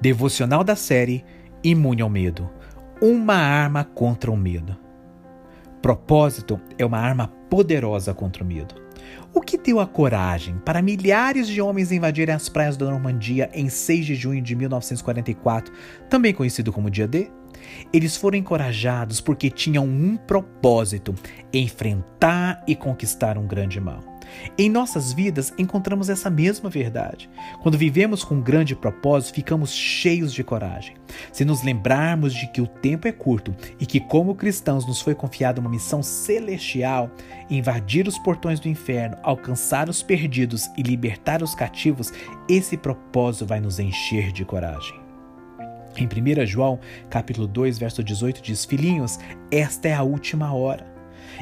Devocional da série Imune ao Medo Uma arma contra o medo. Propósito é uma arma poderosa contra o medo. O que deu a coragem para milhares de homens invadirem as praias da Normandia em 6 de junho de 1944, também conhecido como Dia D? Eles foram encorajados porque tinham um propósito: enfrentar e conquistar um grande mal. Em nossas vidas encontramos essa mesma verdade. Quando vivemos com um grande propósito, ficamos cheios de coragem. Se nos lembrarmos de que o tempo é curto e que, como cristãos, nos foi confiada uma missão celestial invadir os portões do inferno, alcançar os perdidos e libertar os cativos, esse propósito vai nos encher de coragem. Em 1 João, capítulo 2, verso 18 diz: Filhinhos, esta é a última hora.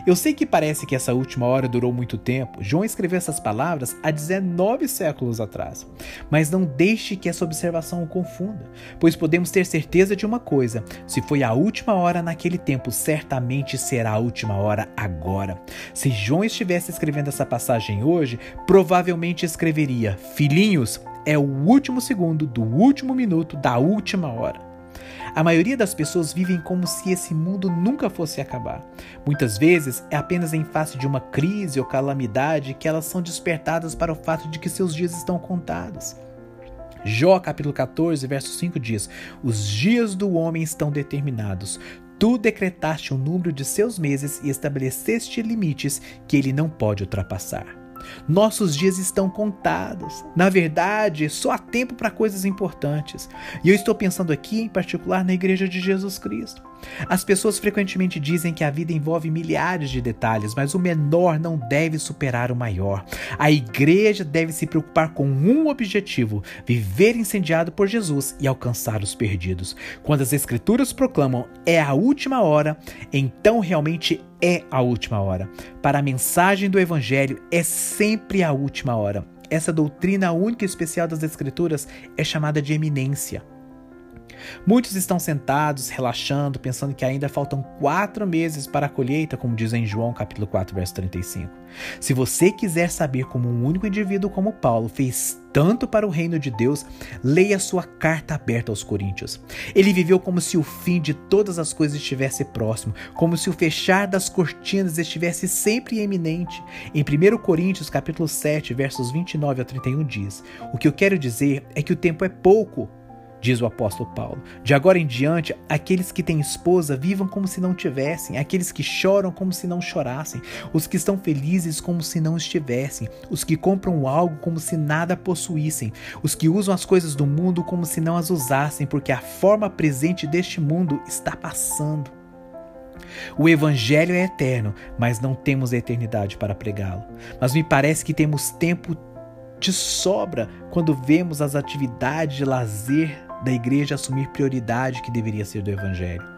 Eu sei que parece que essa última hora durou muito tempo. João escreveu essas palavras há 19 séculos atrás. Mas não deixe que essa observação o confunda, pois podemos ter certeza de uma coisa: se foi a última hora naquele tempo, certamente será a última hora agora. Se João estivesse escrevendo essa passagem hoje, provavelmente escreveria: Filhinhos, é o último segundo do último minuto da última hora. A maioria das pessoas vivem como se esse mundo nunca fosse acabar. Muitas vezes é apenas em face de uma crise ou calamidade que elas são despertadas para o fato de que seus dias estão contados. Jó capítulo 14, verso 5 diz: Os dias do homem estão determinados. Tu decretaste o número de seus meses e estabeleceste limites que ele não pode ultrapassar. Nossos dias estão contados. Na verdade, só há tempo para coisas importantes. E eu estou pensando aqui, em particular, na Igreja de Jesus Cristo. As pessoas frequentemente dizem que a vida envolve milhares de detalhes, mas o menor não deve superar o maior. A igreja deve se preocupar com um objetivo: viver incendiado por Jesus e alcançar os perdidos. Quando as Escrituras proclamam é a última hora, então realmente é a última hora. Para a mensagem do Evangelho, é sempre a última hora. Essa doutrina única e especial das Escrituras é chamada de eminência. Muitos estão sentados, relaxando, pensando que ainda faltam quatro meses para a colheita, como diz em João capítulo 4, verso 35. Se você quiser saber como um único indivíduo como Paulo fez tanto para o reino de Deus, leia sua carta aberta aos Coríntios. Ele viveu como se o fim de todas as coisas estivesse próximo, como se o fechar das cortinas estivesse sempre iminente. Em 1 Coríntios, capítulo 7, versos 29 a 31 diz: "O que eu quero dizer é que o tempo é pouco diz o apóstolo Paulo. De agora em diante, aqueles que têm esposa vivam como se não tivessem, aqueles que choram como se não chorassem, os que estão felizes como se não estivessem, os que compram algo como se nada possuíssem, os que usam as coisas do mundo como se não as usassem, porque a forma presente deste mundo está passando. O Evangelho é eterno, mas não temos a eternidade para pregá-lo. Mas me parece que temos tempo de sobra quando vemos as atividades de lazer da igreja assumir prioridade que deveria ser do Evangelho.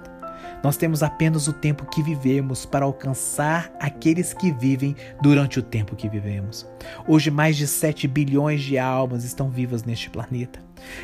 Nós temos apenas o tempo que vivemos para alcançar aqueles que vivem durante o tempo que vivemos. Hoje, mais de 7 bilhões de almas estão vivas neste planeta.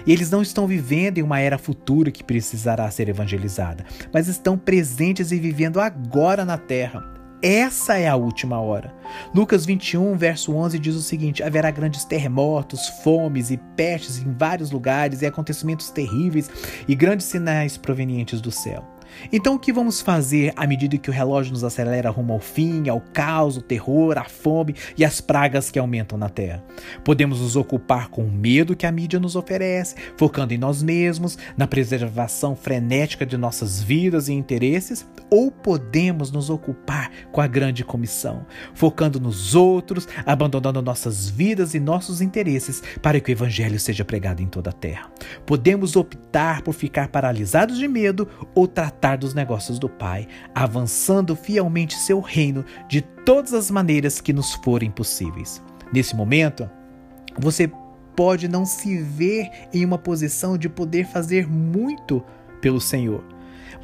E eles não estão vivendo em uma era futura que precisará ser evangelizada, mas estão presentes e vivendo agora na Terra. Essa é a última hora. Lucas 21, verso 11 diz o seguinte: Haverá grandes terremotos, fomes e pestes em vários lugares, e acontecimentos terríveis e grandes sinais provenientes do céu. Então, o que vamos fazer à medida que o relógio nos acelera rumo ao fim, ao caos, o terror, a fome e as pragas que aumentam na Terra? Podemos nos ocupar com o medo que a mídia nos oferece, focando em nós mesmos, na preservação frenética de nossas vidas e interesses, ou podemos nos ocupar com a grande comissão, focando nos outros, abandonando nossas vidas e nossos interesses para que o evangelho seja pregado em toda a terra. Podemos optar por ficar paralisados de medo ou tratar tratar dos negócios do Pai, avançando fielmente seu reino de todas as maneiras que nos forem possíveis. Nesse momento, você pode não se ver em uma posição de poder fazer muito pelo Senhor,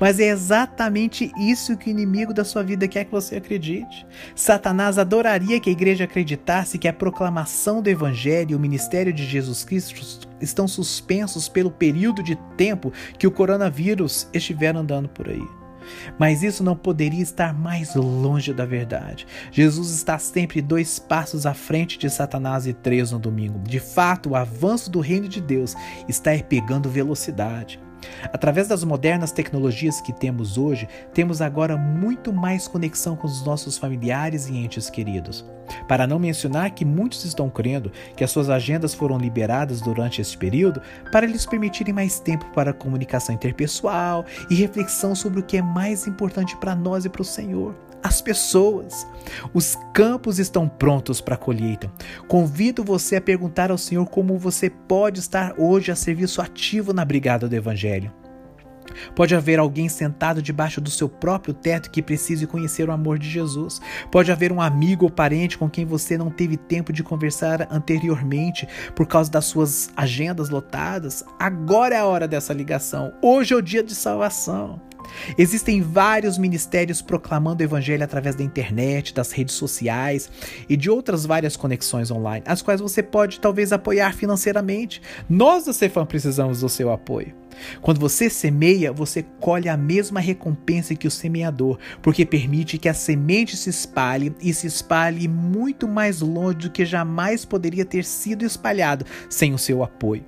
mas é exatamente isso que o inimigo da sua vida quer que você acredite. Satanás adoraria que a igreja acreditasse que a proclamação do evangelho e o ministério de Jesus Cristo estão suspensos pelo período de tempo que o coronavírus estiver andando por aí. Mas isso não poderia estar mais longe da verdade. Jesus está sempre dois passos à frente de Satanás e três no domingo. De fato, o avanço do reino de Deus está pegando velocidade. Através das modernas tecnologias que temos hoje, temos agora muito mais conexão com os nossos familiares e entes queridos. Para não mencionar que muitos estão crendo que as suas agendas foram liberadas durante esse período para lhes permitirem mais tempo para comunicação interpessoal e reflexão sobre o que é mais importante para nós e para o Senhor as pessoas. Os campos estão prontos para a colheita. Convido você a perguntar ao Senhor como você pode estar hoje a serviço ativo na brigada do Evangelho. Pode haver alguém sentado debaixo do seu próprio teto que precise conhecer o amor de Jesus. Pode haver um amigo ou parente com quem você não teve tempo de conversar anteriormente por causa das suas agendas lotadas. Agora é a hora dessa ligação. Hoje é o dia de salvação. Existem vários ministérios proclamando o evangelho através da internet, das redes sociais e de outras várias conexões online, as quais você pode talvez apoiar financeiramente. Nós da Cefam precisamos do seu apoio. Quando você semeia, você colhe a mesma recompensa que o semeador, porque permite que a semente se espalhe e se espalhe muito mais longe do que jamais poderia ter sido espalhado sem o seu apoio.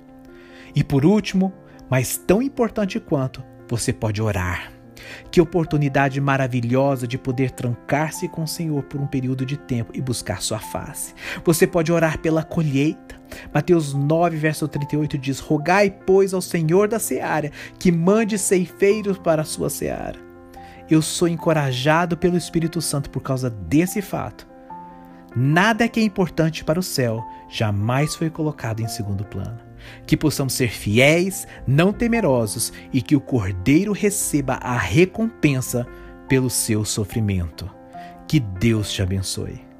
E por último, mas tão importante quanto, você pode orar. Que oportunidade maravilhosa de poder trancar-se com o Senhor por um período de tempo e buscar sua face. Você pode orar pela colheita. Mateus 9, verso 38 diz: Rogai, pois, ao Senhor da seara que mande ceifeiros para a sua seara. Eu sou encorajado pelo Espírito Santo por causa desse fato. Nada que é importante para o céu jamais foi colocado em segundo plano que possamos ser fiéis, não temerosos e que o Cordeiro receba a recompensa pelo seu sofrimento. Que Deus te abençoe.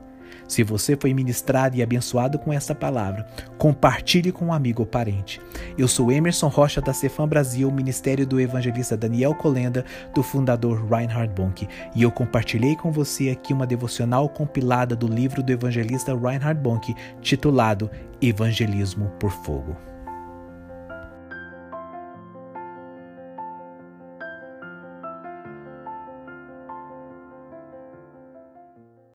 Se você foi ministrado e abençoado com esta palavra, compartilhe com um amigo ou parente. Eu sou Emerson Rocha da Cefam Brasil, Ministério do Evangelista Daniel Colenda, do fundador Reinhard Bonk, e eu compartilhei com você aqui uma devocional compilada do livro do evangelista Reinhard Bonk, titulado Evangelismo por Fogo.